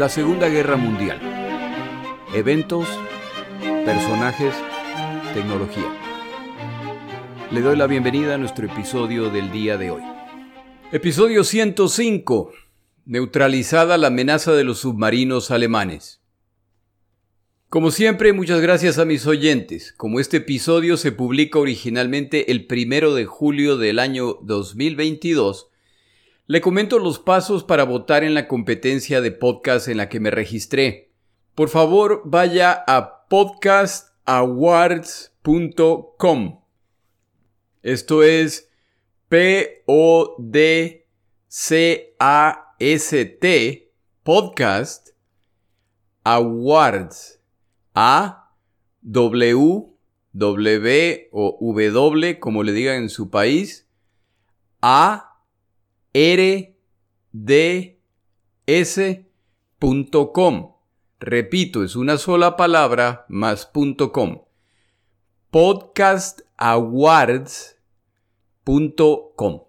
La Segunda Guerra Mundial. Eventos, personajes, tecnología. Le doy la bienvenida a nuestro episodio del día de hoy. Episodio 105. Neutralizada la amenaza de los submarinos alemanes. Como siempre, muchas gracias a mis oyentes. Como este episodio se publica originalmente el primero de julio del año 2022, le comento los pasos para votar en la competencia de podcast en la que me registré. Por favor, vaya a podcastawards.com. Esto es P O D C A S T podcast awards a W W o W como le digan en su país a rds.com. Repito, es una sola palabra más .com. podcastawards.com.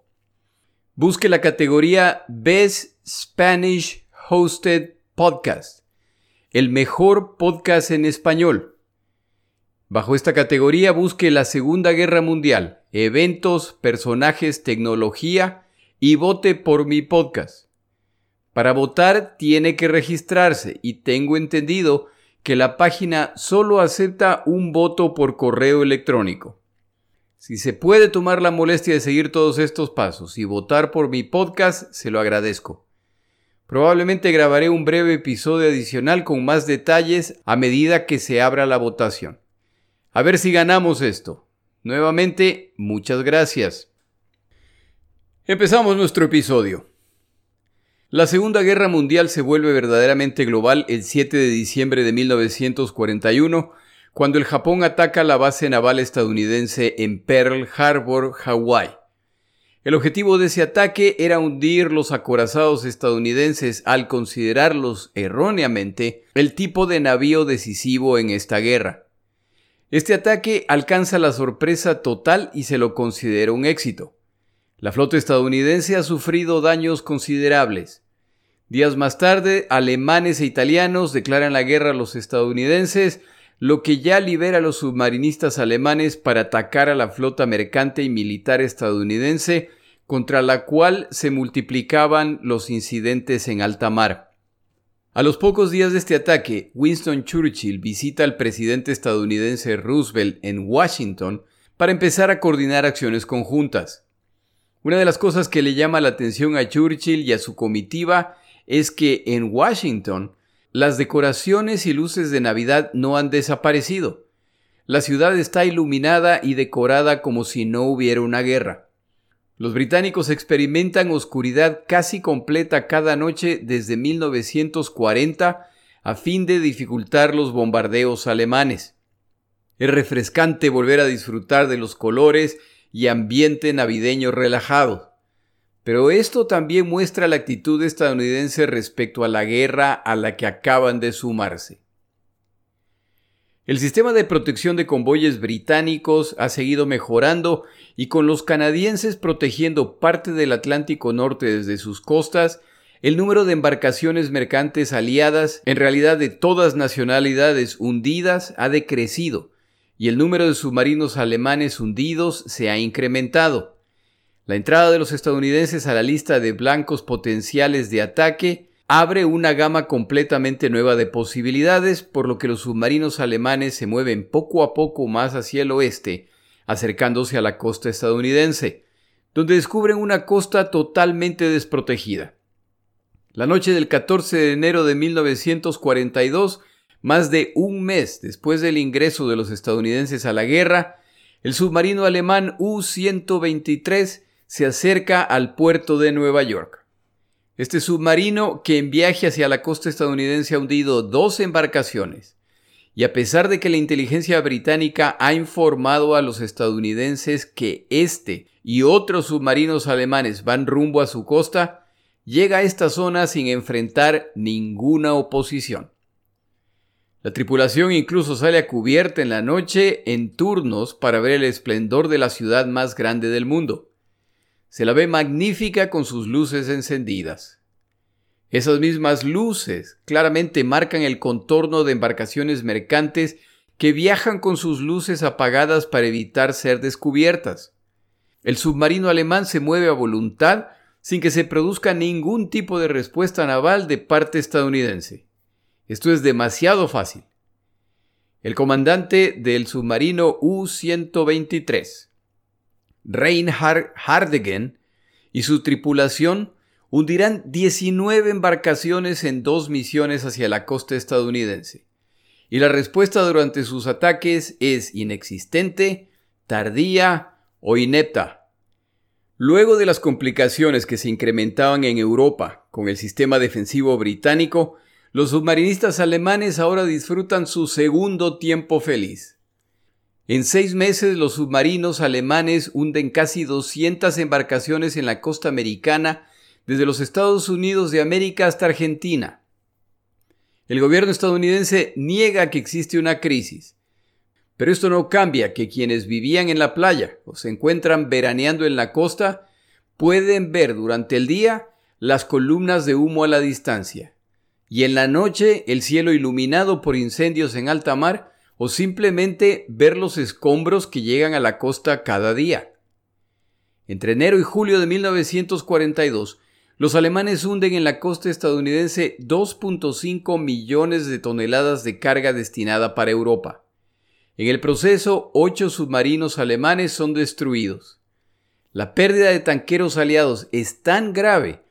Busque la categoría Best Spanish Hosted Podcast, el mejor podcast en español. Bajo esta categoría busque la Segunda Guerra Mundial, eventos, personajes, tecnología y vote por mi podcast. Para votar tiene que registrarse y tengo entendido que la página solo acepta un voto por correo electrónico. Si se puede tomar la molestia de seguir todos estos pasos y votar por mi podcast, se lo agradezco. Probablemente grabaré un breve episodio adicional con más detalles a medida que se abra la votación. A ver si ganamos esto. Nuevamente, muchas gracias. Empezamos nuestro episodio. La Segunda Guerra Mundial se vuelve verdaderamente global el 7 de diciembre de 1941, cuando el Japón ataca la base naval estadounidense en Pearl Harbor, Hawái. El objetivo de ese ataque era hundir los acorazados estadounidenses al considerarlos erróneamente el tipo de navío decisivo en esta guerra. Este ataque alcanza la sorpresa total y se lo considera un éxito. La flota estadounidense ha sufrido daños considerables. Días más tarde, alemanes e italianos declaran la guerra a los estadounidenses, lo que ya libera a los submarinistas alemanes para atacar a la flota mercante y militar estadounidense, contra la cual se multiplicaban los incidentes en alta mar. A los pocos días de este ataque, Winston Churchill visita al presidente estadounidense Roosevelt en Washington para empezar a coordinar acciones conjuntas. Una de las cosas que le llama la atención a Churchill y a su comitiva es que en Washington las decoraciones y luces de Navidad no han desaparecido. La ciudad está iluminada y decorada como si no hubiera una guerra. Los británicos experimentan oscuridad casi completa cada noche desde 1940 a fin de dificultar los bombardeos alemanes. Es refrescante volver a disfrutar de los colores y ambiente navideño relajado. Pero esto también muestra la actitud estadounidense respecto a la guerra a la que acaban de sumarse. El sistema de protección de convoyes británicos ha seguido mejorando y con los canadienses protegiendo parte del Atlántico Norte desde sus costas, el número de embarcaciones mercantes aliadas, en realidad de todas nacionalidades hundidas, ha decrecido, y el número de submarinos alemanes hundidos se ha incrementado. La entrada de los estadounidenses a la lista de blancos potenciales de ataque abre una gama completamente nueva de posibilidades, por lo que los submarinos alemanes se mueven poco a poco más hacia el oeste, acercándose a la costa estadounidense, donde descubren una costa totalmente desprotegida. La noche del 14 de enero de 1942, más de un mes después del ingreso de los estadounidenses a la guerra, el submarino alemán U-123 se acerca al puerto de Nueva York. Este submarino, que en viaje hacia la costa estadounidense ha hundido dos embarcaciones, y a pesar de que la inteligencia británica ha informado a los estadounidenses que este y otros submarinos alemanes van rumbo a su costa, llega a esta zona sin enfrentar ninguna oposición. La tripulación incluso sale a cubierta en la noche en turnos para ver el esplendor de la ciudad más grande del mundo. Se la ve magnífica con sus luces encendidas. Esas mismas luces claramente marcan el contorno de embarcaciones mercantes que viajan con sus luces apagadas para evitar ser descubiertas. El submarino alemán se mueve a voluntad sin que se produzca ningún tipo de respuesta naval de parte estadounidense. Esto es demasiado fácil. El comandante del submarino U-123, Reinhard Hardegen, y su tripulación hundirán 19 embarcaciones en dos misiones hacia la costa estadounidense. Y la respuesta durante sus ataques es inexistente, tardía o inepta. Luego de las complicaciones que se incrementaban en Europa con el sistema defensivo británico, los submarinistas alemanes ahora disfrutan su segundo tiempo feliz. En seis meses los submarinos alemanes hunden casi 200 embarcaciones en la costa americana desde los Estados Unidos de América hasta Argentina. El gobierno estadounidense niega que existe una crisis, pero esto no cambia que quienes vivían en la playa o se encuentran veraneando en la costa pueden ver durante el día las columnas de humo a la distancia y en la noche el cielo iluminado por incendios en alta mar o simplemente ver los escombros que llegan a la costa cada día. Entre enero y julio de 1942, los alemanes hunden en la costa estadounidense 2.5 millones de toneladas de carga destinada para Europa. En el proceso, ocho submarinos alemanes son destruidos. La pérdida de tanqueros aliados es tan grave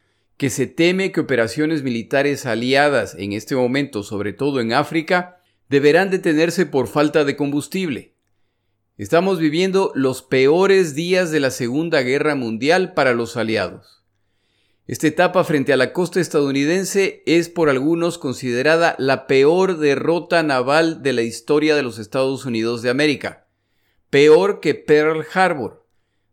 que se teme que operaciones militares aliadas en este momento, sobre todo en África, deberán detenerse por falta de combustible. Estamos viviendo los peores días de la Segunda Guerra Mundial para los aliados. Esta etapa frente a la costa estadounidense es por algunos considerada la peor derrota naval de la historia de los Estados Unidos de América, peor que Pearl Harbor.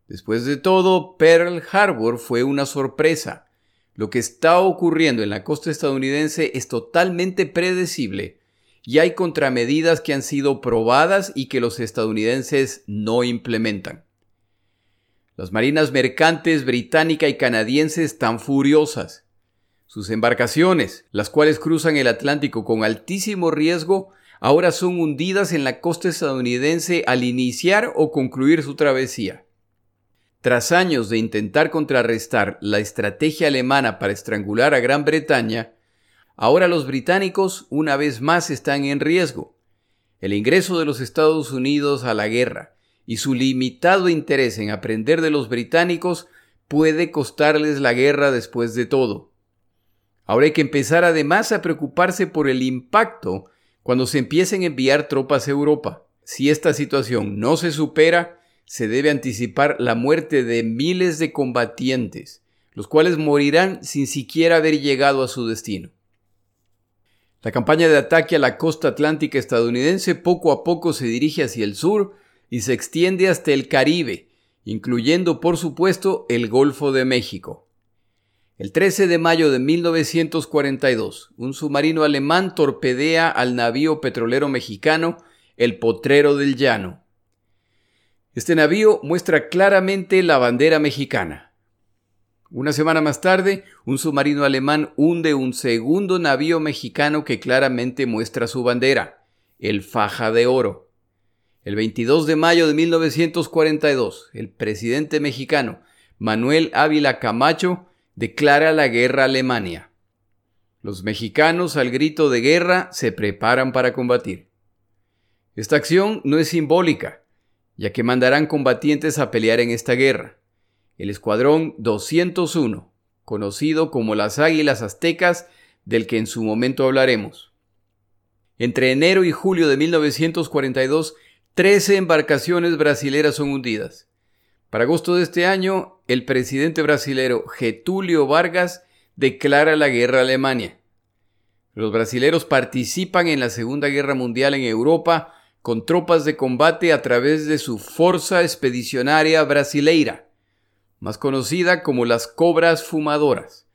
Después de todo, Pearl Harbor fue una sorpresa, lo que está ocurriendo en la costa estadounidense es totalmente predecible y hay contramedidas que han sido probadas y que los estadounidenses no implementan. Las marinas mercantes británica y canadiense están furiosas. Sus embarcaciones, las cuales cruzan el Atlántico con altísimo riesgo, ahora son hundidas en la costa estadounidense al iniciar o concluir su travesía. Tras años de intentar contrarrestar la estrategia alemana para estrangular a Gran Bretaña, ahora los británicos una vez más están en riesgo. El ingreso de los Estados Unidos a la guerra y su limitado interés en aprender de los británicos puede costarles la guerra después de todo. Ahora hay que empezar además a preocuparse por el impacto cuando se empiecen a enviar tropas a Europa. Si esta situación no se supera, se debe anticipar la muerte de miles de combatientes, los cuales morirán sin siquiera haber llegado a su destino. La campaña de ataque a la costa atlántica estadounidense poco a poco se dirige hacia el sur y se extiende hasta el Caribe, incluyendo por supuesto el Golfo de México. El 13 de mayo de 1942, un submarino alemán torpedea al navío petrolero mexicano El Potrero del Llano. Este navío muestra claramente la bandera mexicana. Una semana más tarde, un submarino alemán hunde un segundo navío mexicano que claramente muestra su bandera, el Faja de Oro. El 22 de mayo de 1942, el presidente mexicano Manuel Ávila Camacho declara la guerra a Alemania. Los mexicanos, al grito de guerra, se preparan para combatir. Esta acción no es simbólica, ya que mandarán combatientes a pelear en esta guerra. El Escuadrón 201, conocido como las Águilas Aztecas, del que en su momento hablaremos. Entre enero y julio de 1942, 13 embarcaciones brasileras son hundidas. Para agosto de este año, el presidente brasilero Getulio Vargas declara la guerra a Alemania. Los brasileros participan en la Segunda Guerra Mundial en Europa con tropas de combate a través de su Forza Expedicionaria Brasileira, más conocida como las Cobras Fumadoras,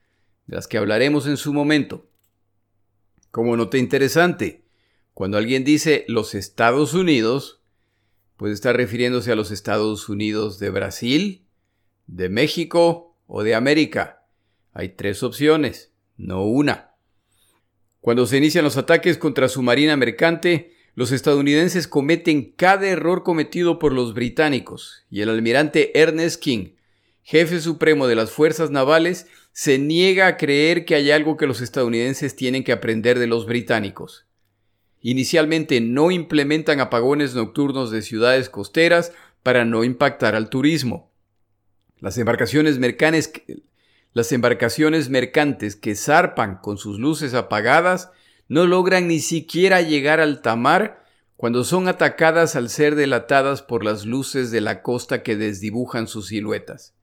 de las que hablaremos en su momento. Como nota interesante, cuando alguien dice los Estados Unidos, puede estar refiriéndose a los Estados Unidos de Brasil, de México o de América. Hay tres opciones, no una. Cuando se inician los ataques contra su marina mercante, los estadounidenses cometen cada error cometido por los británicos, y el almirante Ernest King, jefe supremo de las fuerzas navales, se niega a creer que hay algo que los estadounidenses tienen que aprender de los británicos. Inicialmente no implementan apagones nocturnos de ciudades costeras para no impactar al turismo. Las embarcaciones, mercantes que zarpan con sus luces apagadas no logran ni siquiera llegar al tamar cuando son atacadas al ser delatadas por las luces de la costa que desdibujan sus siluetas.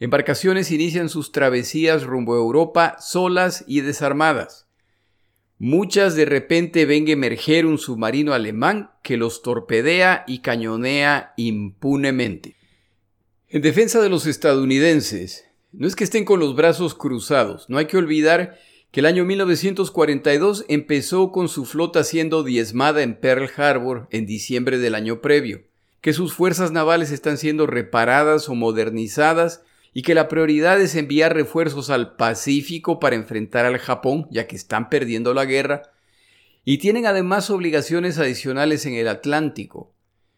Embarcaciones inician sus travesías rumbo a Europa solas y desarmadas. Muchas de repente ven emerger un submarino alemán que los torpedea y cañonea impunemente. En defensa de los estadounidenses, no es que estén con los brazos cruzados, no hay que olvidar que el año 1942 empezó con su flota siendo diezmada en Pearl Harbor en diciembre del año previo, que sus fuerzas navales están siendo reparadas o modernizadas y que la prioridad es enviar refuerzos al Pacífico para enfrentar al Japón, ya que están perdiendo la guerra, y tienen además obligaciones adicionales en el Atlántico.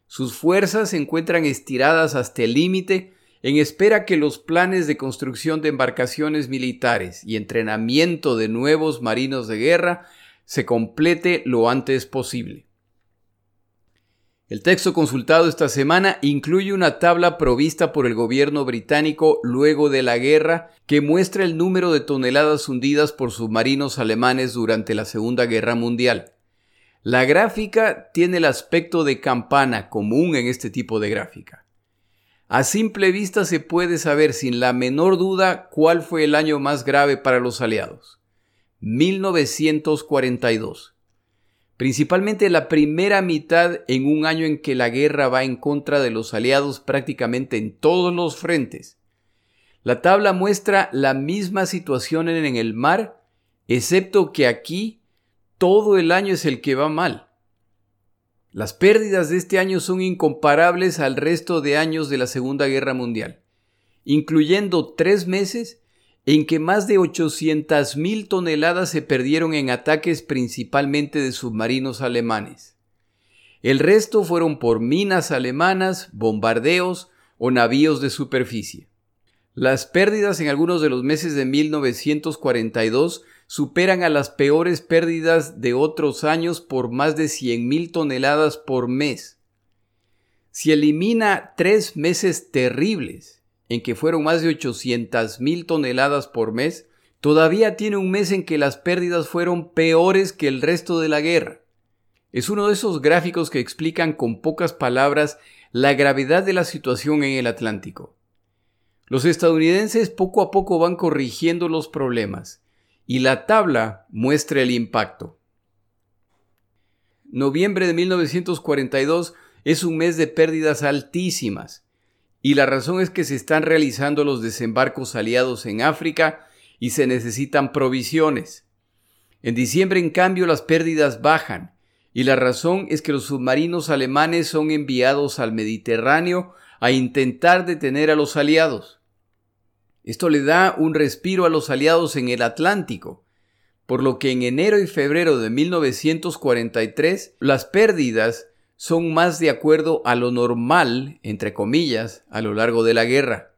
Sus fuerzas se encuentran estiradas hasta el límite en espera que los planes de construcción de embarcaciones militares y entrenamiento de nuevos marinos de guerra se complete lo antes posible. El texto consultado esta semana incluye una tabla provista por el gobierno británico luego de la guerra que muestra el número de toneladas hundidas por submarinos alemanes durante la Segunda Guerra Mundial. La gráfica tiene el aspecto de campana común en este tipo de gráfica. A simple vista se puede saber sin la menor duda cuál fue el año más grave para los aliados. 1942 principalmente la primera mitad en un año en que la guerra va en contra de los aliados prácticamente en todos los frentes. La tabla muestra la misma situación en el mar, excepto que aquí todo el año es el que va mal. Las pérdidas de este año son incomparables al resto de años de la Segunda Guerra Mundial, incluyendo tres meses en que más de 800.000 toneladas se perdieron en ataques principalmente de submarinos alemanes. El resto fueron por minas alemanas, bombardeos o navíos de superficie. Las pérdidas en algunos de los meses de 1942 superan a las peores pérdidas de otros años por más de 100.000 toneladas por mes. Si elimina tres meses terribles, en que fueron más de 800 mil toneladas por mes, todavía tiene un mes en que las pérdidas fueron peores que el resto de la guerra. Es uno de esos gráficos que explican con pocas palabras la gravedad de la situación en el Atlántico. Los estadounidenses poco a poco van corrigiendo los problemas, y la tabla muestra el impacto. Noviembre de 1942 es un mes de pérdidas altísimas, y la razón es que se están realizando los desembarcos aliados en África y se necesitan provisiones. En diciembre, en cambio, las pérdidas bajan, y la razón es que los submarinos alemanes son enviados al Mediterráneo a intentar detener a los aliados. Esto le da un respiro a los aliados en el Atlántico, por lo que en enero y febrero de 1943 las pérdidas son más de acuerdo a lo normal, entre comillas, a lo largo de la guerra.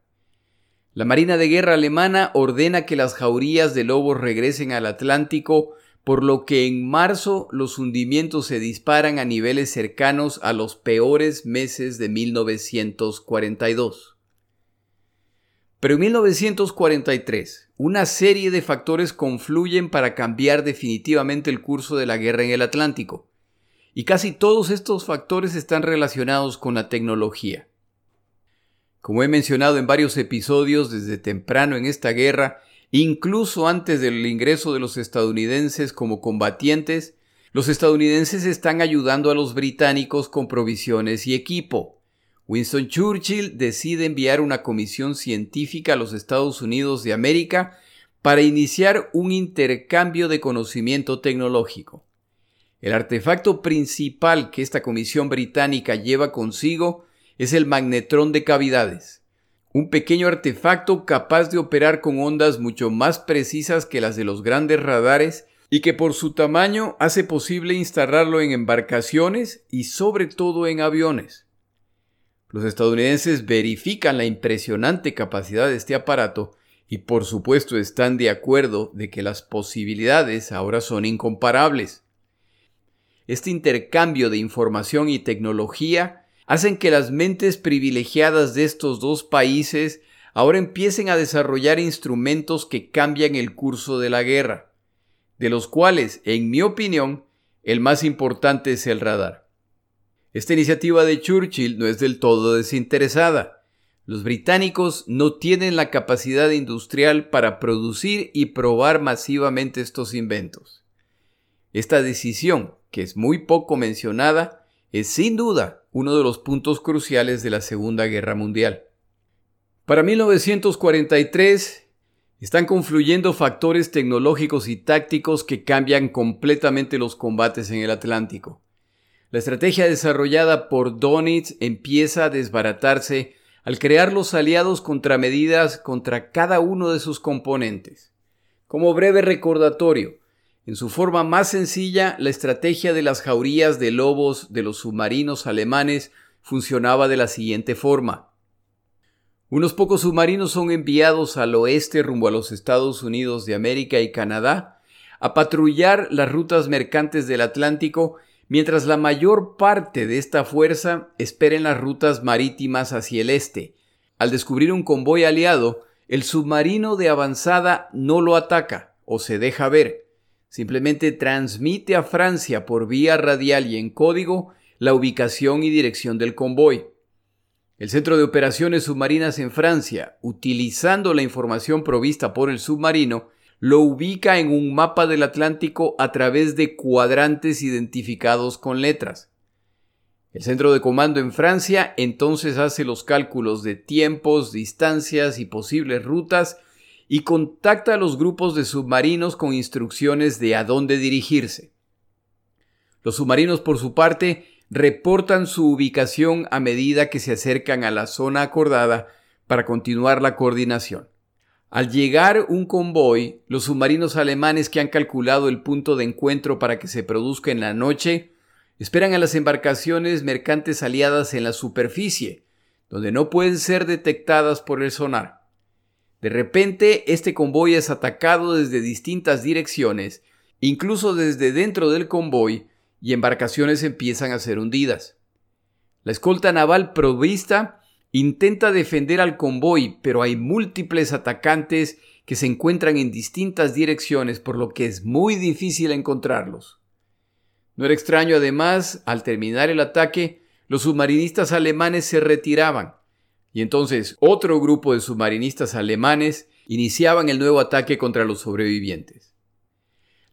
La Marina de Guerra alemana ordena que las jaurías de lobos regresen al Atlántico, por lo que en marzo los hundimientos se disparan a niveles cercanos a los peores meses de 1942. Pero en 1943, una serie de factores confluyen para cambiar definitivamente el curso de la guerra en el Atlántico. Y casi todos estos factores están relacionados con la tecnología. Como he mencionado en varios episodios desde temprano en esta guerra, incluso antes del ingreso de los estadounidenses como combatientes, los estadounidenses están ayudando a los británicos con provisiones y equipo. Winston Churchill decide enviar una comisión científica a los Estados Unidos de América para iniciar un intercambio de conocimiento tecnológico. El artefacto principal que esta comisión británica lleva consigo es el magnetrón de cavidades, un pequeño artefacto capaz de operar con ondas mucho más precisas que las de los grandes radares y que por su tamaño hace posible instalarlo en embarcaciones y sobre todo en aviones. Los estadounidenses verifican la impresionante capacidad de este aparato y por supuesto están de acuerdo de que las posibilidades ahora son incomparables. Este intercambio de información y tecnología hacen que las mentes privilegiadas de estos dos países ahora empiecen a desarrollar instrumentos que cambian el curso de la guerra, de los cuales, en mi opinión, el más importante es el radar. Esta iniciativa de Churchill no es del todo desinteresada. Los británicos no tienen la capacidad industrial para producir y probar masivamente estos inventos. Esta decisión, que es muy poco mencionada, es sin duda uno de los puntos cruciales de la Segunda Guerra Mundial. Para 1943 están confluyendo factores tecnológicos y tácticos que cambian completamente los combates en el Atlántico. La estrategia desarrollada por Donitz empieza a desbaratarse al crear los aliados contramedidas contra cada uno de sus componentes. Como breve recordatorio, en su forma más sencilla, la estrategia de las jaurías de lobos de los submarinos alemanes funcionaba de la siguiente forma. Unos pocos submarinos son enviados al oeste rumbo a los Estados Unidos de América y Canadá a patrullar las rutas mercantes del Atlántico, mientras la mayor parte de esta fuerza espera en las rutas marítimas hacia el este. Al descubrir un convoy aliado, el submarino de avanzada no lo ataca o se deja ver, Simplemente transmite a Francia por vía radial y en código la ubicación y dirección del convoy. El Centro de Operaciones Submarinas en Francia, utilizando la información provista por el submarino, lo ubica en un mapa del Atlántico a través de cuadrantes identificados con letras. El centro de comando en Francia entonces hace los cálculos de tiempos, distancias y posibles rutas y contacta a los grupos de submarinos con instrucciones de a dónde dirigirse. Los submarinos, por su parte, reportan su ubicación a medida que se acercan a la zona acordada para continuar la coordinación. Al llegar un convoy, los submarinos alemanes que han calculado el punto de encuentro para que se produzca en la noche, esperan a las embarcaciones mercantes aliadas en la superficie, donde no pueden ser detectadas por el sonar. De repente, este convoy es atacado desde distintas direcciones, incluso desde dentro del convoy, y embarcaciones empiezan a ser hundidas. La escolta naval provista intenta defender al convoy, pero hay múltiples atacantes que se encuentran en distintas direcciones, por lo que es muy difícil encontrarlos. No era extraño además, al terminar el ataque, los submarinistas alemanes se retiraban, y entonces otro grupo de submarinistas alemanes iniciaban el nuevo ataque contra los sobrevivientes.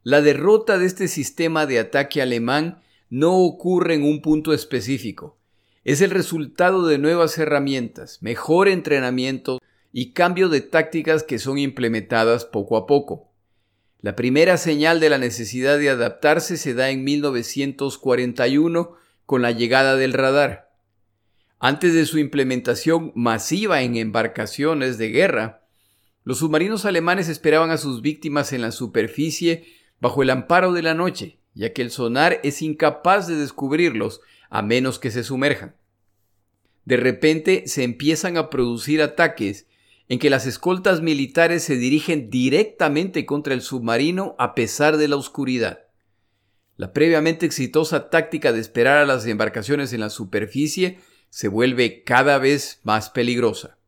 La derrota de este sistema de ataque alemán no ocurre en un punto específico. Es el resultado de nuevas herramientas, mejor entrenamiento y cambio de tácticas que son implementadas poco a poco. La primera señal de la necesidad de adaptarse se da en 1941 con la llegada del radar. Antes de su implementación masiva en embarcaciones de guerra, los submarinos alemanes esperaban a sus víctimas en la superficie bajo el amparo de la noche, ya que el sonar es incapaz de descubrirlos a menos que se sumerjan. De repente se empiezan a producir ataques en que las escoltas militares se dirigen directamente contra el submarino a pesar de la oscuridad. La previamente exitosa táctica de esperar a las embarcaciones en la superficie se vuelve cada vez más peligrosa.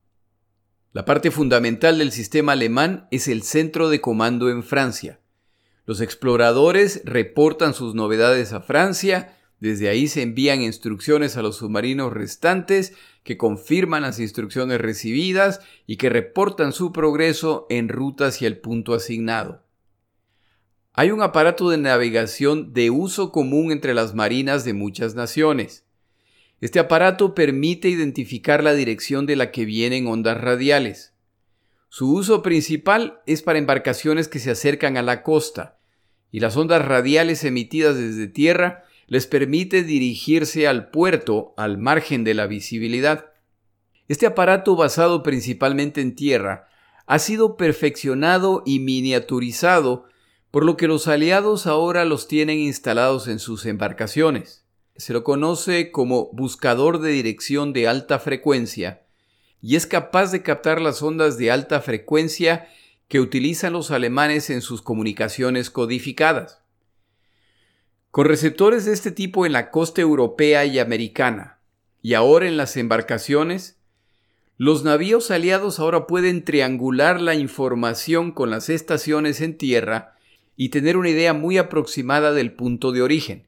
La parte fundamental del sistema alemán es el centro de comando en Francia. Los exploradores reportan sus novedades a Francia, desde ahí se envían instrucciones a los submarinos restantes que confirman las instrucciones recibidas y que reportan su progreso en ruta hacia el punto asignado. Hay un aparato de navegación de uso común entre las marinas de muchas naciones. Este aparato permite identificar la dirección de la que vienen ondas radiales. Su uso principal es para embarcaciones que se acercan a la costa, y las ondas radiales emitidas desde tierra les permite dirigirse al puerto al margen de la visibilidad. Este aparato basado principalmente en tierra ha sido perfeccionado y miniaturizado por lo que los aliados ahora los tienen instalados en sus embarcaciones. Se lo conoce como buscador de dirección de alta frecuencia y es capaz de captar las ondas de alta frecuencia que utilizan los alemanes en sus comunicaciones codificadas. Con receptores de este tipo en la costa europea y americana, y ahora en las embarcaciones, los navíos aliados ahora pueden triangular la información con las estaciones en tierra y tener una idea muy aproximada del punto de origen.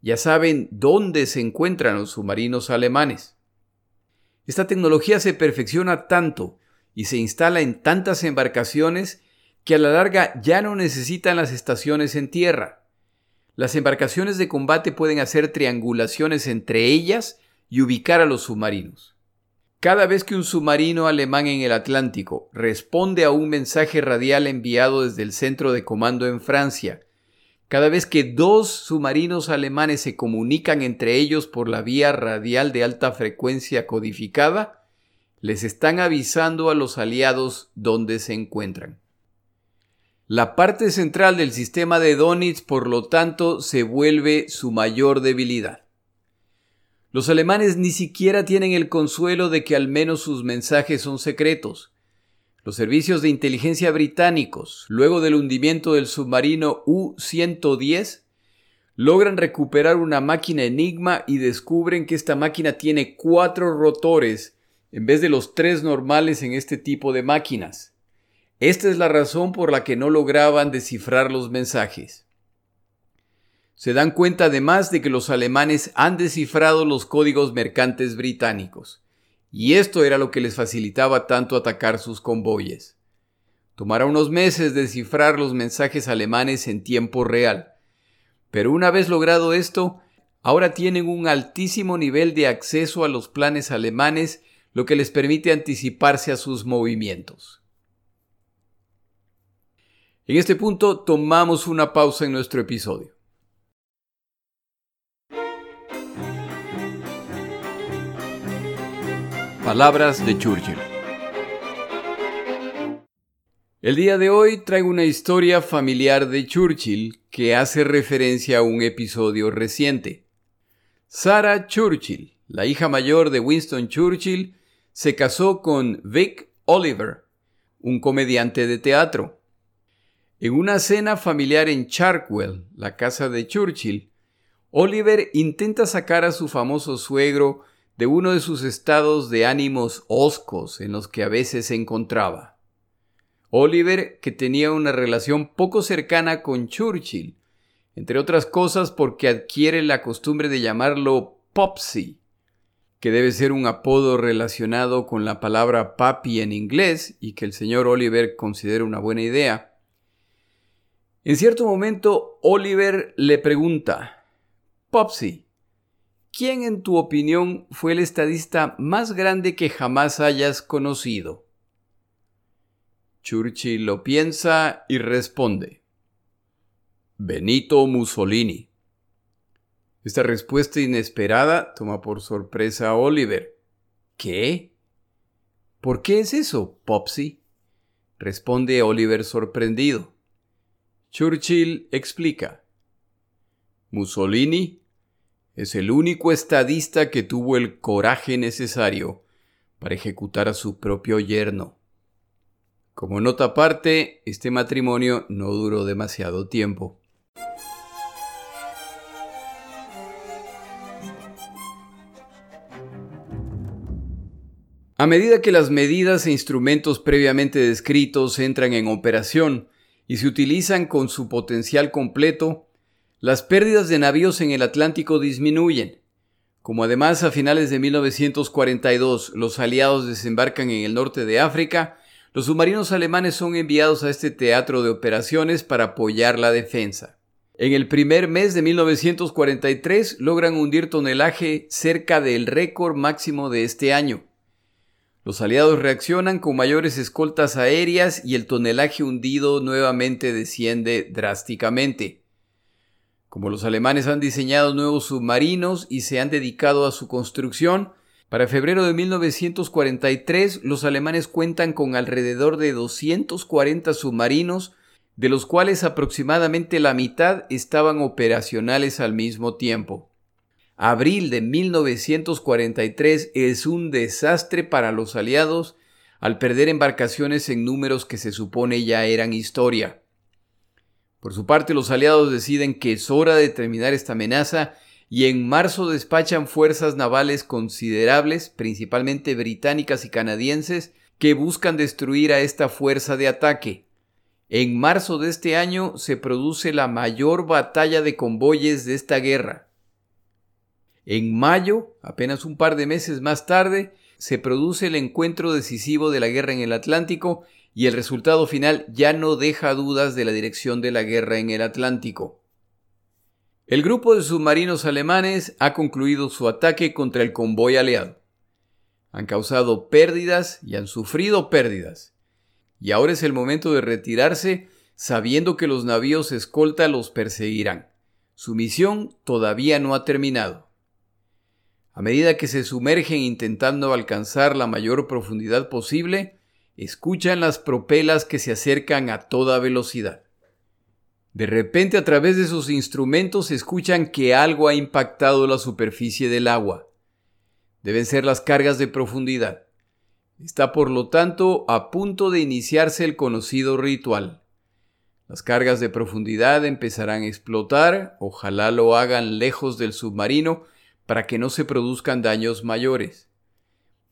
Ya saben dónde se encuentran los submarinos alemanes. Esta tecnología se perfecciona tanto y se instala en tantas embarcaciones que a la larga ya no necesitan las estaciones en tierra. Las embarcaciones de combate pueden hacer triangulaciones entre ellas y ubicar a los submarinos. Cada vez que un submarino alemán en el Atlántico responde a un mensaje radial enviado desde el centro de comando en Francia, cada vez que dos submarinos alemanes se comunican entre ellos por la vía radial de alta frecuencia codificada, les están avisando a los aliados dónde se encuentran. La parte central del sistema de Donitz, por lo tanto, se vuelve su mayor debilidad. Los alemanes ni siquiera tienen el consuelo de que al menos sus mensajes son secretos. Los servicios de inteligencia británicos, luego del hundimiento del submarino U-110, logran recuperar una máquina Enigma y descubren que esta máquina tiene cuatro rotores en vez de los tres normales en este tipo de máquinas. Esta es la razón por la que no lograban descifrar los mensajes. Se dan cuenta además de que los alemanes han descifrado los códigos mercantes británicos, y esto era lo que les facilitaba tanto atacar sus convoyes. Tomará unos meses descifrar los mensajes alemanes en tiempo real, pero una vez logrado esto, ahora tienen un altísimo nivel de acceso a los planes alemanes, lo que les permite anticiparse a sus movimientos. En este punto tomamos una pausa en nuestro episodio. Palabras de Churchill. El día de hoy traigo una historia familiar de Churchill que hace referencia a un episodio reciente. Sarah Churchill, la hija mayor de Winston Churchill, se casó con Vic Oliver, un comediante de teatro. En una cena familiar en Chartwell, la casa de Churchill, Oliver intenta sacar a su famoso suegro de uno de sus estados de ánimos hoscos en los que a veces se encontraba. Oliver, que tenía una relación poco cercana con Churchill, entre otras cosas porque adquiere la costumbre de llamarlo Popsy, que debe ser un apodo relacionado con la palabra papi en inglés y que el señor Oliver considera una buena idea. En cierto momento, Oliver le pregunta, Popsy, ¿Quién en tu opinión fue el estadista más grande que jamás hayas conocido? Churchill lo piensa y responde. Benito Mussolini. Esta respuesta inesperada toma por sorpresa a Oliver. ¿Qué? ¿Por qué es eso, Popsy? Responde Oliver sorprendido. Churchill explica. Mussolini es el único estadista que tuvo el coraje necesario para ejecutar a su propio yerno. Como nota aparte, este matrimonio no duró demasiado tiempo. A medida que las medidas e instrumentos previamente descritos entran en operación y se utilizan con su potencial completo, las pérdidas de navíos en el Atlántico disminuyen. Como además a finales de 1942 los aliados desembarcan en el norte de África, los submarinos alemanes son enviados a este teatro de operaciones para apoyar la defensa. En el primer mes de 1943 logran hundir tonelaje cerca del récord máximo de este año. Los aliados reaccionan con mayores escoltas aéreas y el tonelaje hundido nuevamente desciende drásticamente. Como los alemanes han diseñado nuevos submarinos y se han dedicado a su construcción, Para febrero de 1943, los alemanes cuentan con alrededor de 240 submarinos, de los cuales aproximadamente la mitad estaban operacionales al mismo tiempo. Abril de 1943 es un desastre para los aliados al perder embarcaciones en números que se supone ya eran historia. Por su parte, los aliados deciden que es hora de terminar esta amenaza y en marzo despachan fuerzas navales considerables, principalmente británicas y canadienses, que buscan destruir a esta fuerza de ataque. En marzo de este año se produce la mayor batalla de convoyes de esta guerra. En mayo, apenas un par de meses más tarde, se produce el encuentro decisivo de la guerra en el Atlántico y el resultado final ya no deja dudas de la dirección de la guerra en el Atlántico. El grupo de submarinos alemanes ha concluido su ataque contra el convoy aliado. Han causado pérdidas y han sufrido pérdidas. Y ahora es el momento de retirarse sabiendo que los navíos escolta los perseguirán. Su misión todavía no ha terminado. A medida que se sumergen intentando alcanzar la mayor profundidad posible, escuchan las propelas que se acercan a toda velocidad. De repente a través de sus instrumentos escuchan que algo ha impactado la superficie del agua. Deben ser las cargas de profundidad. Está por lo tanto a punto de iniciarse el conocido ritual. Las cargas de profundidad empezarán a explotar, ojalá lo hagan lejos del submarino para que no se produzcan daños mayores.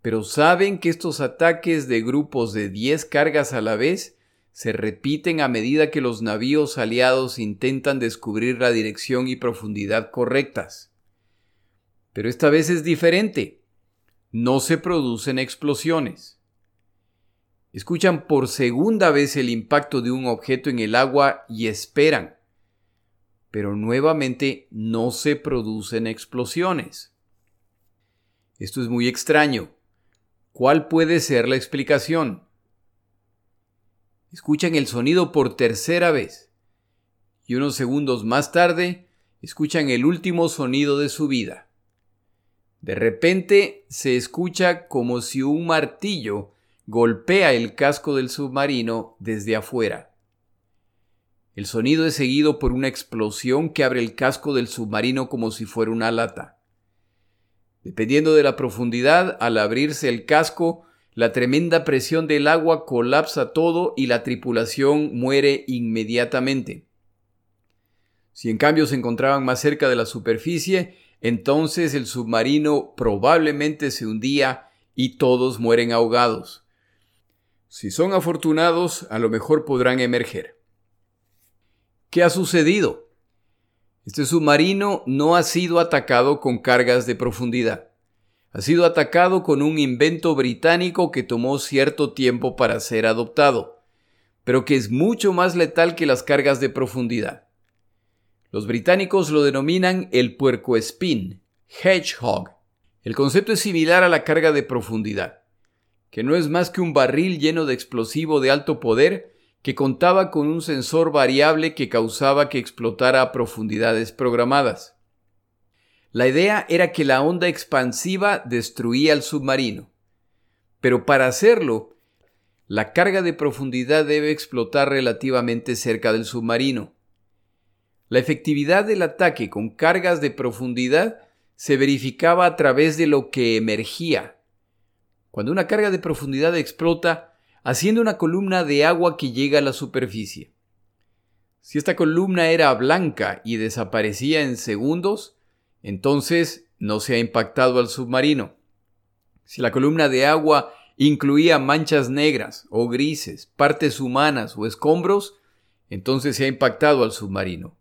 Pero saben que estos ataques de grupos de 10 cargas a la vez se repiten a medida que los navíos aliados intentan descubrir la dirección y profundidad correctas. Pero esta vez es diferente. No se producen explosiones. Escuchan por segunda vez el impacto de un objeto en el agua y esperan. Pero nuevamente no se producen explosiones. Esto es muy extraño. ¿Cuál puede ser la explicación? escuchan el sonido por tercera vez y unos segundos más tarde escuchan el último sonido de su vida. De repente se escucha como si un martillo golpea el casco del submarino desde afuera. El sonido es seguido por una explosión que abre el casco del submarino como si fuera una lata. Dependiendo de la profundidad, al abrirse el casco, la tremenda presión del agua colapsa todo y la tripulación muere inmediatamente. Si en cambio se encontraban más cerca de la superficie, entonces el submarino probablemente se hundía y todos mueren ahogados. Si son afortunados, a lo mejor podrán emerger. ¿Qué ha sucedido? Este submarino no ha sido atacado con cargas de profundidad ha sido atacado con un invento británico que tomó cierto tiempo para ser adoptado, pero que es mucho más letal que las cargas de profundidad. Los británicos lo denominan el puercoespín, hedgehog. El concepto es similar a la carga de profundidad, que no es más que un barril lleno de explosivo de alto poder que contaba con un sensor variable que causaba que explotara a profundidades programadas. La idea era que la onda expansiva destruía el submarino. Pero para hacerlo, la carga de profundidad debe explotar relativamente cerca del submarino. La efectividad del ataque con cargas de profundidad se verificaba a través de lo que emergía. Cuando una carga de profundidad explota, haciendo una columna de agua que llega a la superficie. Si esta columna era blanca y desaparecía en segundos, entonces no se ha impactado al submarino. Si la columna de agua incluía manchas negras o grises, partes humanas o escombros, entonces se ha impactado al submarino.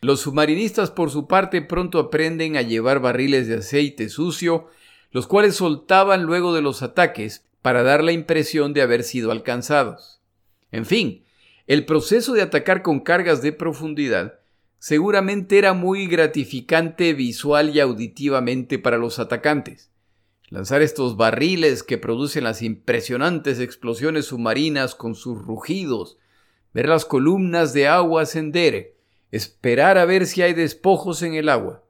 Los submarinistas por su parte pronto aprenden a llevar barriles de aceite sucio, los cuales soltaban luego de los ataques para dar la impresión de haber sido alcanzados. En fin, el proceso de atacar con cargas de profundidad seguramente era muy gratificante visual y auditivamente para los atacantes. Lanzar estos barriles que producen las impresionantes explosiones submarinas con sus rugidos, ver las columnas de agua ascender, esperar a ver si hay despojos en el agua.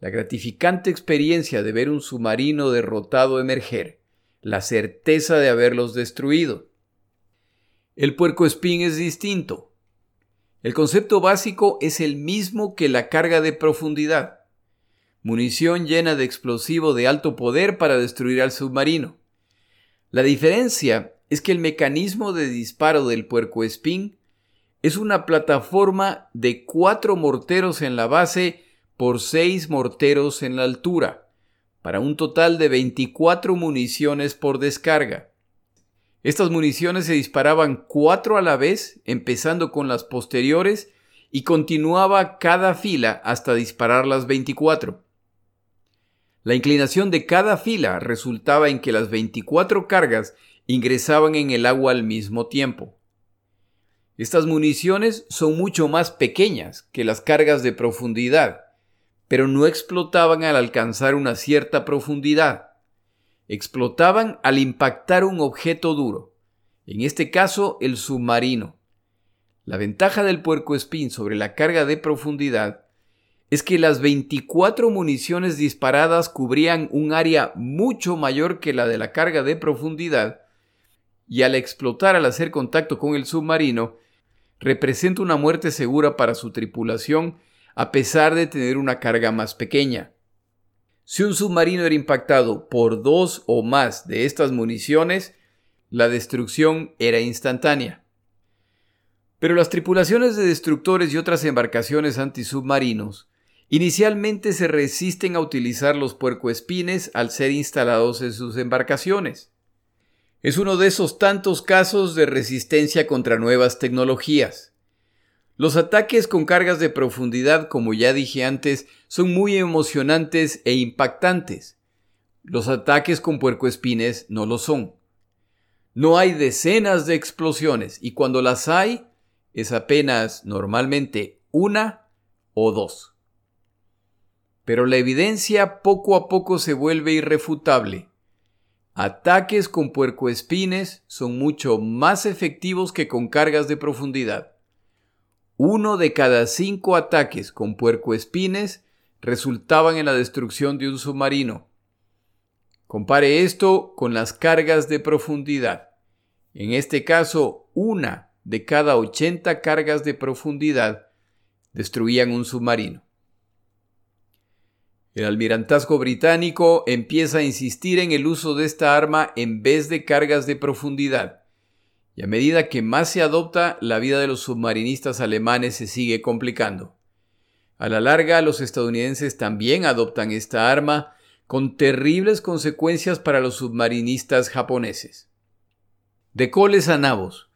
la gratificante experiencia de ver un submarino derrotado emerger, la certeza de haberlos destruido. El puerco espín es distinto. El concepto básico es el mismo que la carga de profundidad. Munición llena de explosivo de alto poder para destruir al submarino. La diferencia es que el mecanismo de disparo del puerco espín es una plataforma de cuatro morteros en la base por seis morteros en la altura, para un total de 24 municiones por descarga. Estas municiones se disparaban cuatro a la vez, empezando con las posteriores, y continuaba cada fila hasta disparar las 24. La inclinación de cada fila resultaba en que las 24 cargas ingresaban en el agua al mismo tiempo. Estas municiones son mucho más pequeñas que las cargas de profundidad, pero no explotaban al alcanzar una cierta profundidad. Explotaban al impactar un objeto duro, en este caso el submarino. La ventaja del puerco espín sobre la carga de profundidad es que las 24 municiones disparadas cubrían un área mucho mayor que la de la carga de profundidad y al explotar al hacer contacto con el submarino representa una muerte segura para su tripulación a pesar de tener una carga más pequeña. Si un submarino era impactado por dos o más de estas municiones, la destrucción era instantánea. Pero las tripulaciones de destructores y otras embarcaciones antisubmarinos inicialmente se resisten a utilizar los puercoespines al ser instalados en sus embarcaciones. Es uno de esos tantos casos de resistencia contra nuevas tecnologías. Los ataques con cargas de profundidad, como ya dije antes, son muy emocionantes e impactantes. Los ataques con puercoespines no lo son. No hay decenas de explosiones y cuando las hay es apenas normalmente una o dos. Pero la evidencia poco a poco se vuelve irrefutable. Ataques con puercoespines son mucho más efectivos que con cargas de profundidad. Uno de cada cinco ataques con puercoespines resultaban en la destrucción de un submarino. Compare esto con las cargas de profundidad. En este caso, una de cada 80 cargas de profundidad destruían un submarino. El almirantazgo británico empieza a insistir en el uso de esta arma en vez de cargas de profundidad y a medida que más se adopta, la vida de los submarinistas alemanes se sigue complicando. A la larga, los estadounidenses también adoptan esta arma, con terribles consecuencias para los submarinistas japoneses. De coles a nabos.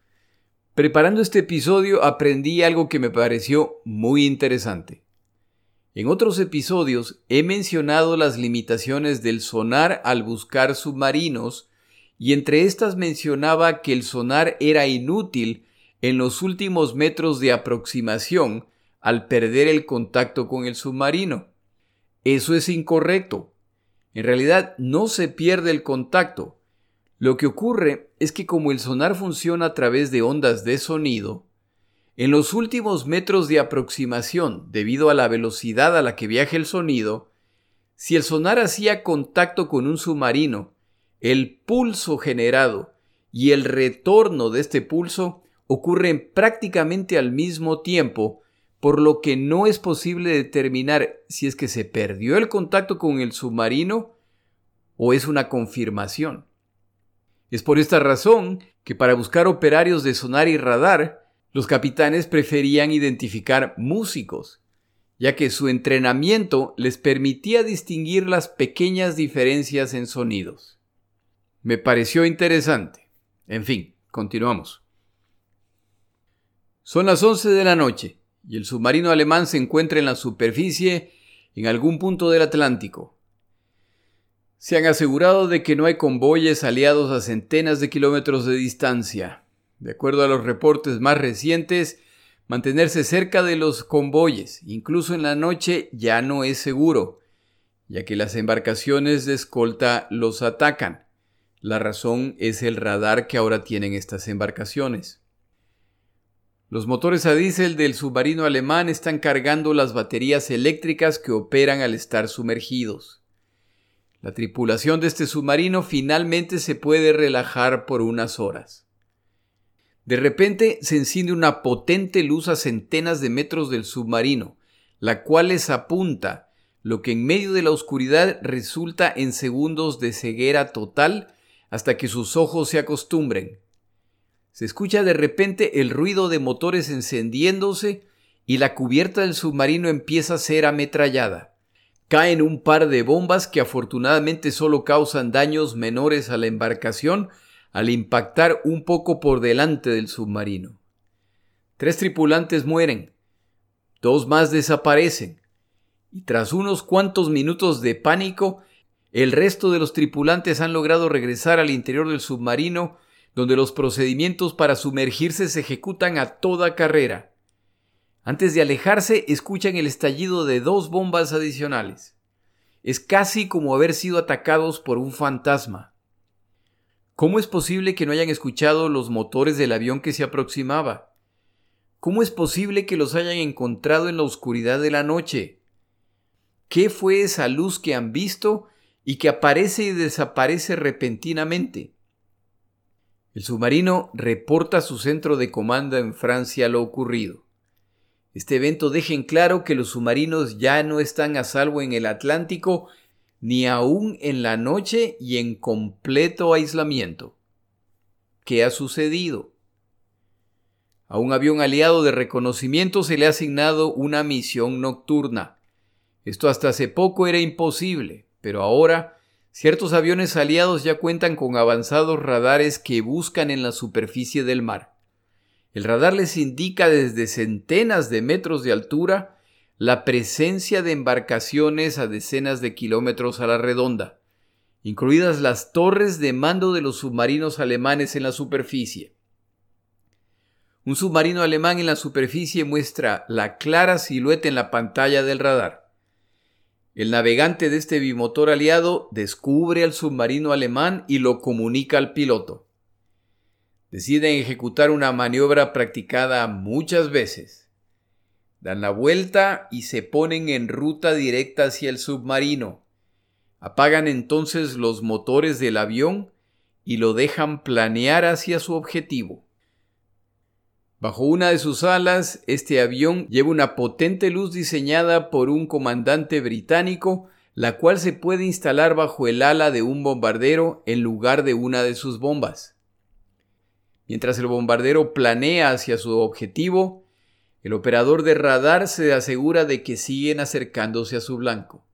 Preparando este episodio aprendí algo que me pareció muy interesante. En otros episodios he mencionado las limitaciones del sonar al buscar submarinos y entre estas mencionaba que el sonar era inútil en los últimos metros de aproximación al perder el contacto con el submarino. Eso es incorrecto. En realidad no se pierde el contacto. Lo que ocurre es que como el sonar funciona a través de ondas de sonido, en los últimos metros de aproximación, debido a la velocidad a la que viaja el sonido, si el sonar hacía contacto con un submarino el pulso generado y el retorno de este pulso ocurren prácticamente al mismo tiempo, por lo que no es posible determinar si es que se perdió el contacto con el submarino o es una confirmación. Es por esta razón que para buscar operarios de sonar y radar, los capitanes preferían identificar músicos, ya que su entrenamiento les permitía distinguir las pequeñas diferencias en sonidos. Me pareció interesante. En fin, continuamos. Son las 11 de la noche y el submarino alemán se encuentra en la superficie en algún punto del Atlántico. Se han asegurado de que no hay convoyes aliados a centenas de kilómetros de distancia. De acuerdo a los reportes más recientes, mantenerse cerca de los convoyes, incluso en la noche, ya no es seguro, ya que las embarcaciones de escolta los atacan. La razón es el radar que ahora tienen estas embarcaciones. Los motores a diésel del submarino alemán están cargando las baterías eléctricas que operan al estar sumergidos. La tripulación de este submarino finalmente se puede relajar por unas horas. De repente se enciende una potente luz a centenas de metros del submarino, la cual les apunta, lo que en medio de la oscuridad resulta en segundos de ceguera total hasta que sus ojos se acostumbren. Se escucha de repente el ruido de motores encendiéndose y la cubierta del submarino empieza a ser ametrallada. Caen un par de bombas que afortunadamente solo causan daños menores a la embarcación al impactar un poco por delante del submarino. Tres tripulantes mueren, dos más desaparecen, y tras unos cuantos minutos de pánico, el resto de los tripulantes han logrado regresar al interior del submarino, donde los procedimientos para sumergirse se ejecutan a toda carrera. Antes de alejarse, escuchan el estallido de dos bombas adicionales. Es casi como haber sido atacados por un fantasma. ¿Cómo es posible que no hayan escuchado los motores del avión que se aproximaba? ¿Cómo es posible que los hayan encontrado en la oscuridad de la noche? ¿Qué fue esa luz que han visto y que aparece y desaparece repentinamente? El submarino reporta a su centro de comando en Francia lo ocurrido. Este evento deja en claro que los submarinos ya no están a salvo en el Atlántico ni aún en la noche y en completo aislamiento. ¿Qué ha sucedido? A un avión aliado de reconocimiento se le ha asignado una misión nocturna. Esto hasta hace poco era imposible, pero ahora ciertos aviones aliados ya cuentan con avanzados radares que buscan en la superficie del mar. El radar les indica desde centenas de metros de altura la presencia de embarcaciones a decenas de kilómetros a la redonda, incluidas las torres de mando de los submarinos alemanes en la superficie. Un submarino alemán en la superficie muestra la clara silueta en la pantalla del radar. El navegante de este bimotor aliado descubre al submarino alemán y lo comunica al piloto deciden ejecutar una maniobra practicada muchas veces. Dan la vuelta y se ponen en ruta directa hacia el submarino. Apagan entonces los motores del avión y lo dejan planear hacia su objetivo. Bajo una de sus alas, este avión lleva una potente luz diseñada por un comandante británico, la cual se puede instalar bajo el ala de un bombardero en lugar de una de sus bombas. Mientras el bombardero planea hacia su objetivo, el operador de radar se asegura de que siguen acercándose a su blanco.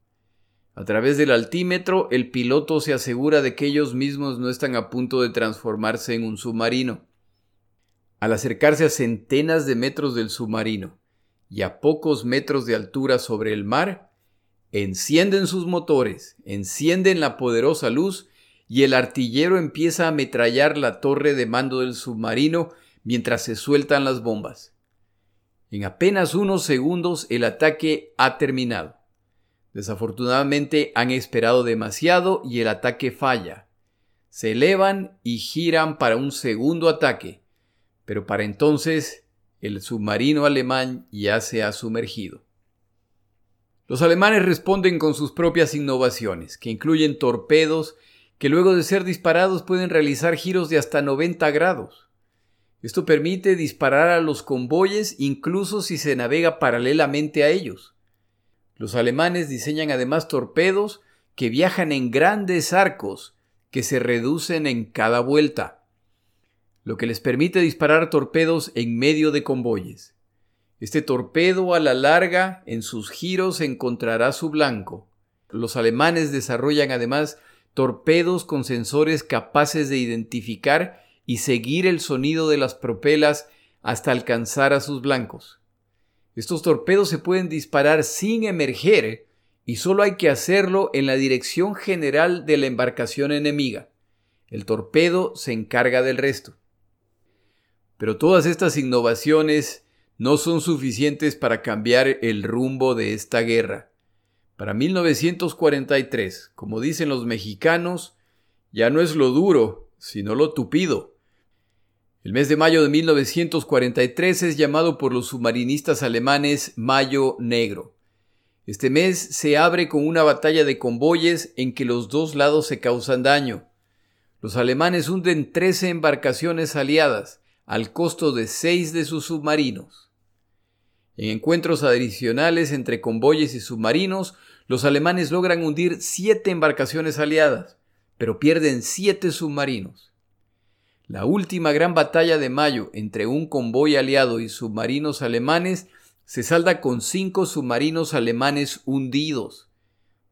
A través del altímetro, el piloto se asegura de que ellos mismos no están a punto de transformarse en un submarino. Al acercarse a centenas de metros del submarino y a pocos metros de altura sobre el mar, encienden sus motores, encienden la poderosa luz y el artillero empieza a ametrallar la torre de mando del submarino mientras se sueltan las bombas. En apenas unos segundos el ataque ha terminado. Desafortunadamente han esperado demasiado y el ataque falla. Se elevan y giran para un segundo ataque, pero para entonces el submarino alemán ya se ha sumergido. Los alemanes responden con sus propias innovaciones, que incluyen torpedos que luego de ser disparados pueden realizar giros de hasta 90 grados. Esto permite disparar a los convoyes incluso si se navega paralelamente a ellos. Los alemanes diseñan además torpedos que viajan en grandes arcos que se reducen en cada vuelta, lo que les permite disparar torpedos en medio de convoyes. Este torpedo a la larga en sus giros encontrará su blanco. Los alemanes desarrollan además torpedos con sensores capaces de identificar y seguir el sonido de las propelas hasta alcanzar a sus blancos. Estos torpedos se pueden disparar sin emerger y solo hay que hacerlo en la dirección general de la embarcación enemiga. El torpedo se encarga del resto. Pero todas estas innovaciones no son suficientes para cambiar el rumbo de esta guerra. Para 1943, como dicen los mexicanos, ya no es lo duro, sino lo tupido. El mes de mayo de 1943 es llamado por los submarinistas alemanes Mayo Negro. Este mes se abre con una batalla de convoyes en que los dos lados se causan daño. Los alemanes hunden 13 embarcaciones aliadas, al costo de seis de sus submarinos. En encuentros adicionales entre convoyes y submarinos, los alemanes logran hundir siete embarcaciones aliadas, pero pierden siete submarinos. La última gran batalla de mayo entre un convoy aliado y submarinos alemanes se salda con cinco submarinos alemanes hundidos.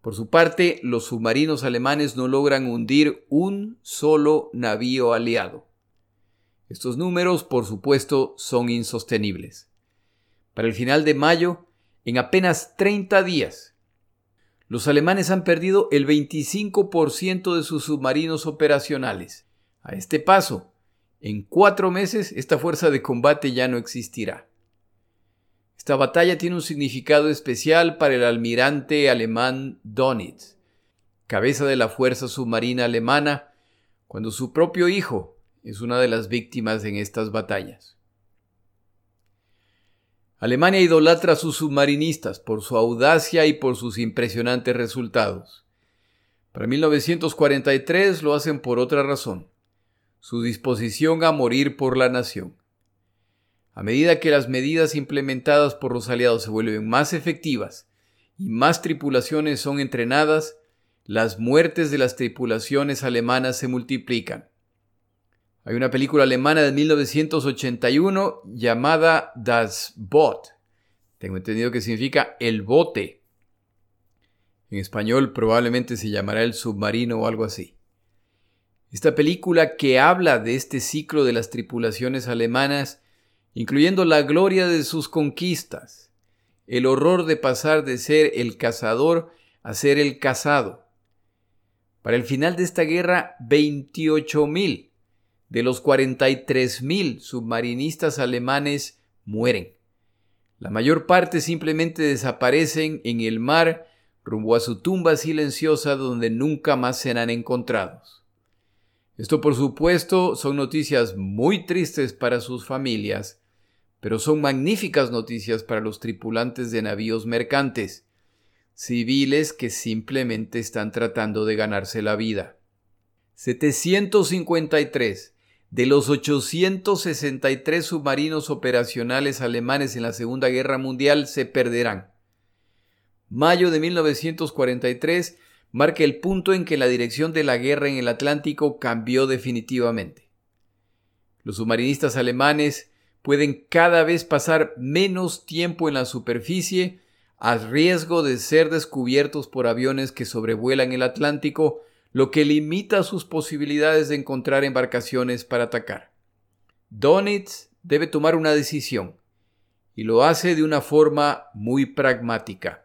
Por su parte, los submarinos alemanes no logran hundir un solo navío aliado. Estos números, por supuesto, son insostenibles. Para el final de mayo, en apenas 30 días, los alemanes han perdido el 25% de sus submarinos operacionales. A este paso, en cuatro meses esta fuerza de combate ya no existirá. Esta batalla tiene un significado especial para el almirante alemán Donitz, cabeza de la fuerza submarina alemana, cuando su propio hijo es una de las víctimas en estas batallas. Alemania idolatra a sus submarinistas por su audacia y por sus impresionantes resultados. Para 1943 lo hacen por otra razón, su disposición a morir por la nación. A medida que las medidas implementadas por los aliados se vuelven más efectivas y más tripulaciones son entrenadas, las muertes de las tripulaciones alemanas se multiplican. Hay una película alemana de 1981 llamada Das Boot. Tengo entendido que significa el bote. En español probablemente se llamará el submarino o algo así. Esta película que habla de este ciclo de las tripulaciones alemanas incluyendo la gloria de sus conquistas, el horror de pasar de ser el cazador a ser el cazado. Para el final de esta guerra, 28.000 de los 43.000 submarinistas alemanes mueren. La mayor parte simplemente desaparecen en el mar rumbo a su tumba silenciosa donde nunca más serán encontrados. Esto por supuesto son noticias muy tristes para sus familias, pero son magníficas noticias para los tripulantes de navíos mercantes, civiles que simplemente están tratando de ganarse la vida. 753 de los 863 submarinos operacionales alemanes en la Segunda Guerra Mundial se perderán. Mayo de 1943 marca el punto en que la dirección de la guerra en el Atlántico cambió definitivamente. Los submarinistas alemanes pueden cada vez pasar menos tiempo en la superficie a riesgo de ser descubiertos por aviones que sobrevuelan el Atlántico, lo que limita sus posibilidades de encontrar embarcaciones para atacar. Donitz debe tomar una decisión, y lo hace de una forma muy pragmática.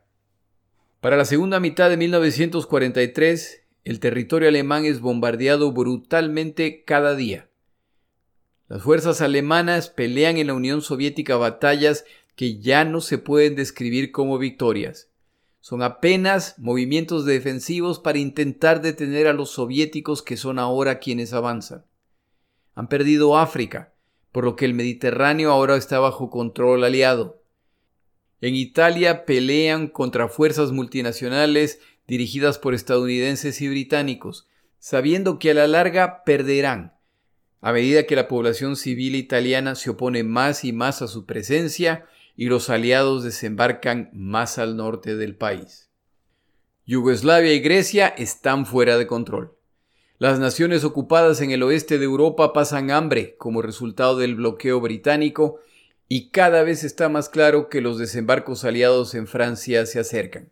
Para la segunda mitad de 1943, el territorio alemán es bombardeado brutalmente cada día. Las fuerzas alemanas pelean en la Unión Soviética batallas que ya no se pueden describir como victorias. Son apenas movimientos defensivos para intentar detener a los soviéticos que son ahora quienes avanzan. Han perdido África, por lo que el Mediterráneo ahora está bajo control aliado. En Italia pelean contra fuerzas multinacionales dirigidas por estadounidenses y británicos, sabiendo que a la larga perderán a medida que la población civil italiana se opone más y más a su presencia y los aliados desembarcan más al norte del país. Yugoslavia y Grecia están fuera de control. Las naciones ocupadas en el oeste de Europa pasan hambre como resultado del bloqueo británico y cada vez está más claro que los desembarcos aliados en Francia se acercan.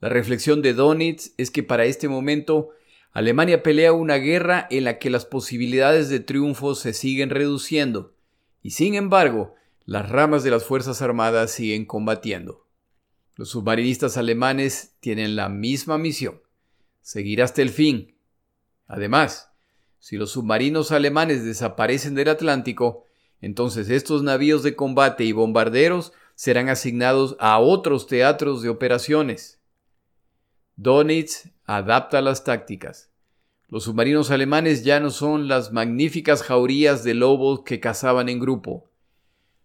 La reflexión de Donitz es que para este momento Alemania pelea una guerra en la que las posibilidades de triunfo se siguen reduciendo, y sin embargo, las ramas de las Fuerzas Armadas siguen combatiendo. Los submarinistas alemanes tienen la misma misión, seguir hasta el fin. Además, si los submarinos alemanes desaparecen del Atlántico, entonces estos navíos de combate y bombarderos serán asignados a otros teatros de operaciones. Donitz adapta las tácticas. Los submarinos alemanes ya no son las magníficas jaurías de lobos que cazaban en grupo.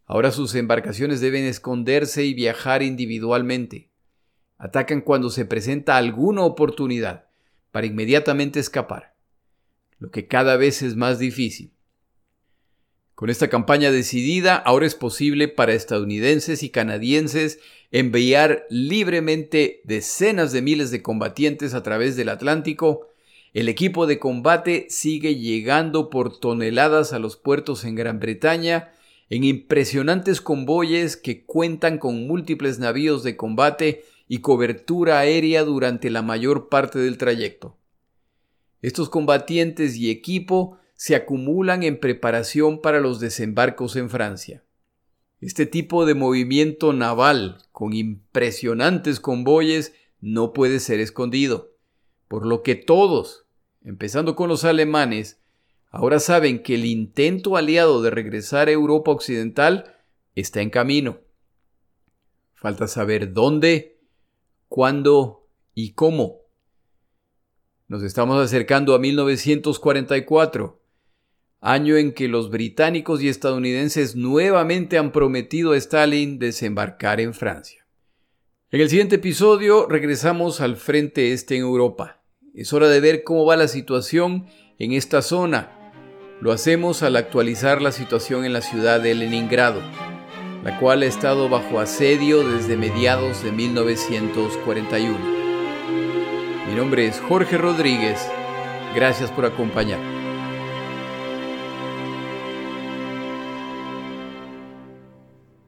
Ahora sus embarcaciones deben esconderse y viajar individualmente. Atacan cuando se presenta alguna oportunidad para inmediatamente escapar, lo que cada vez es más difícil. Con esta campaña decidida, ahora es posible para estadounidenses y canadienses enviar libremente decenas de miles de combatientes a través del Atlántico. El equipo de combate sigue llegando por toneladas a los puertos en Gran Bretaña en impresionantes convoyes que cuentan con múltiples navíos de combate y cobertura aérea durante la mayor parte del trayecto. Estos combatientes y equipo se acumulan en preparación para los desembarcos en Francia. Este tipo de movimiento naval con impresionantes convoyes no puede ser escondido, por lo que todos, empezando con los alemanes, ahora saben que el intento aliado de regresar a Europa Occidental está en camino. Falta saber dónde, cuándo y cómo. Nos estamos acercando a 1944 año en que los británicos y estadounidenses nuevamente han prometido a Stalin desembarcar en Francia. En el siguiente episodio regresamos al frente este en Europa. Es hora de ver cómo va la situación en esta zona. Lo hacemos al actualizar la situación en la ciudad de Leningrado, la cual ha estado bajo asedio desde mediados de 1941. Mi nombre es Jorge Rodríguez. Gracias por acompañarme.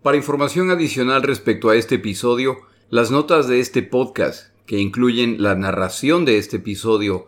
Para información adicional respecto a este episodio, las notas de este podcast, que incluyen la narración de este episodio,